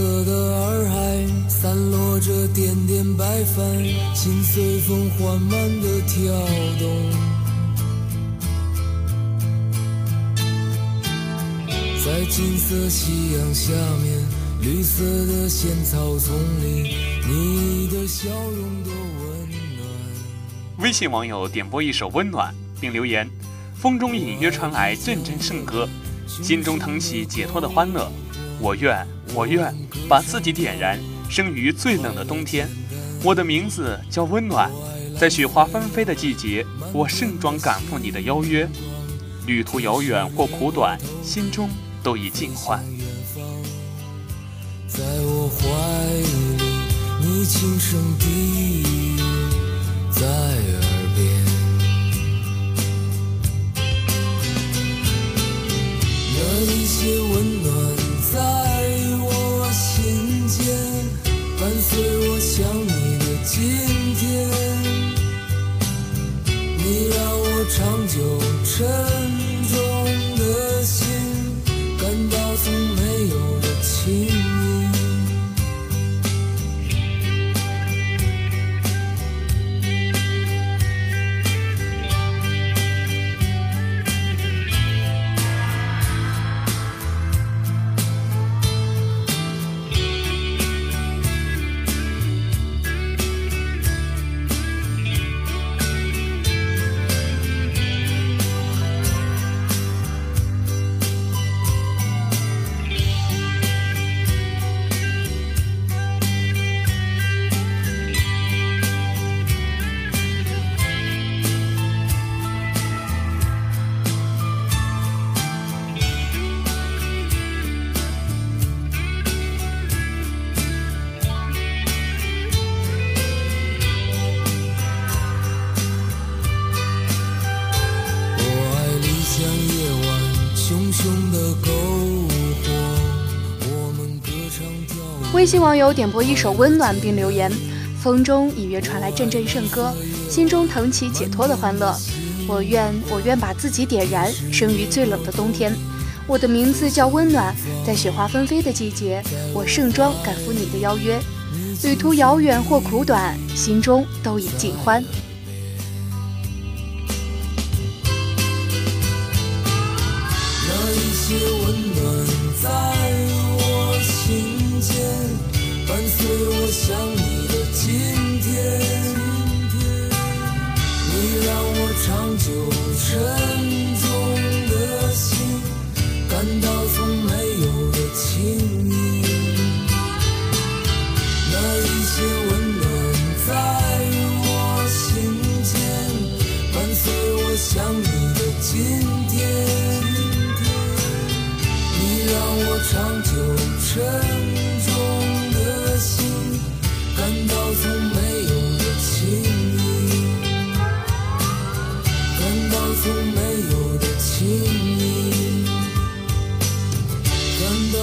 色的洱海。散落着点点白帆，心随风缓慢的跳动。在金色夕阳下面，绿色的仙草丛里，你的笑容多温暖。微信网友点播一首《温暖》，并留言：风中隐约传来阵阵圣歌，心中腾起解脱的欢乐。我愿，我愿把自己点燃。生于最冷的冬天，我的名字叫温暖。在雪花纷飞的季节，我盛装赶赴你的邀约。旅途遥远或苦短，心中都已尽欢。在我怀里，你轻声低语长久沉微信网友点播一首《温暖》，并留言：风中隐约传来阵阵圣歌，心中腾起解脱的欢乐。我愿，我愿把自己点燃，生于最冷的冬天。我的名字叫温暖，在雪花纷飞的季节，我盛装赶赴你的邀约。旅途遥远或苦短，心中都已尽欢。那一些温暖在沉重的心，感到从没有的轻盈。那一些温暖在我心间，伴随我想你的今天。你让我长久沉。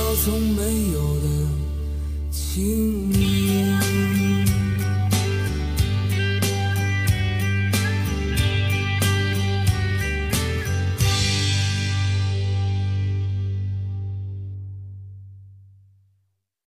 我从没有的亲密。